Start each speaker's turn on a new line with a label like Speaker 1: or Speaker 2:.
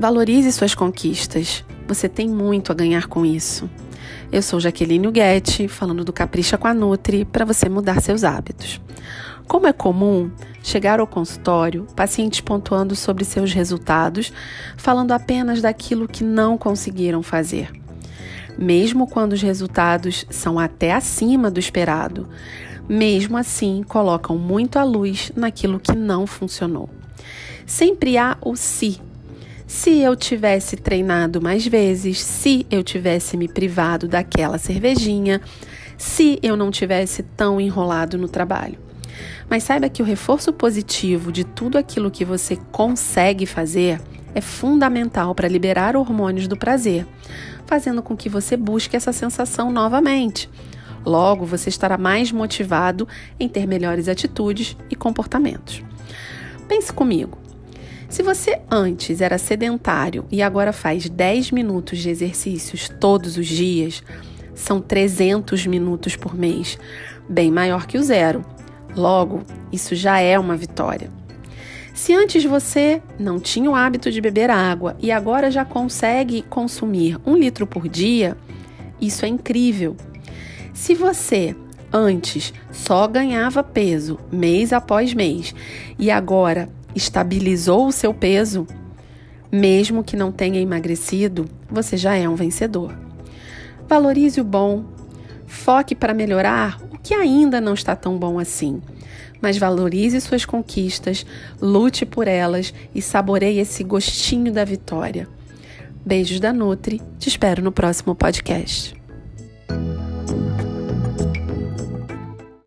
Speaker 1: Valorize suas conquistas. Você tem muito a ganhar com isso. Eu sou Jaqueline Guetti, falando do Capricha com a Nutri para você mudar seus hábitos. Como é comum chegar ao consultório, pacientes pontuando sobre seus resultados, falando apenas daquilo que não conseguiram fazer. Mesmo quando os resultados são até acima do esperado, mesmo assim colocam muito à luz naquilo que não funcionou. Sempre há o se se eu tivesse treinado mais vezes, se eu tivesse me privado daquela cervejinha, se eu não tivesse tão enrolado no trabalho. Mas saiba que o reforço positivo de tudo aquilo que você consegue fazer é fundamental para liberar hormônios do prazer, fazendo com que você busque essa sensação novamente. Logo, você estará mais motivado em ter melhores atitudes e comportamentos. Pense comigo. Se você antes era sedentário e agora faz 10 minutos de exercícios todos os dias, são 300 minutos por mês, bem maior que o zero. Logo, isso já é uma vitória. Se antes você não tinha o hábito de beber água e agora já consegue consumir um litro por dia, isso é incrível. Se você antes só ganhava peso mês após mês e agora estabilizou o seu peso, mesmo que não tenha emagrecido, você já é um vencedor. Valorize o bom, foque para melhorar o que ainda não está tão bom assim. Mas valorize suas conquistas, lute por elas e saboreie esse gostinho da vitória. Beijos da Nutri, te espero no próximo podcast.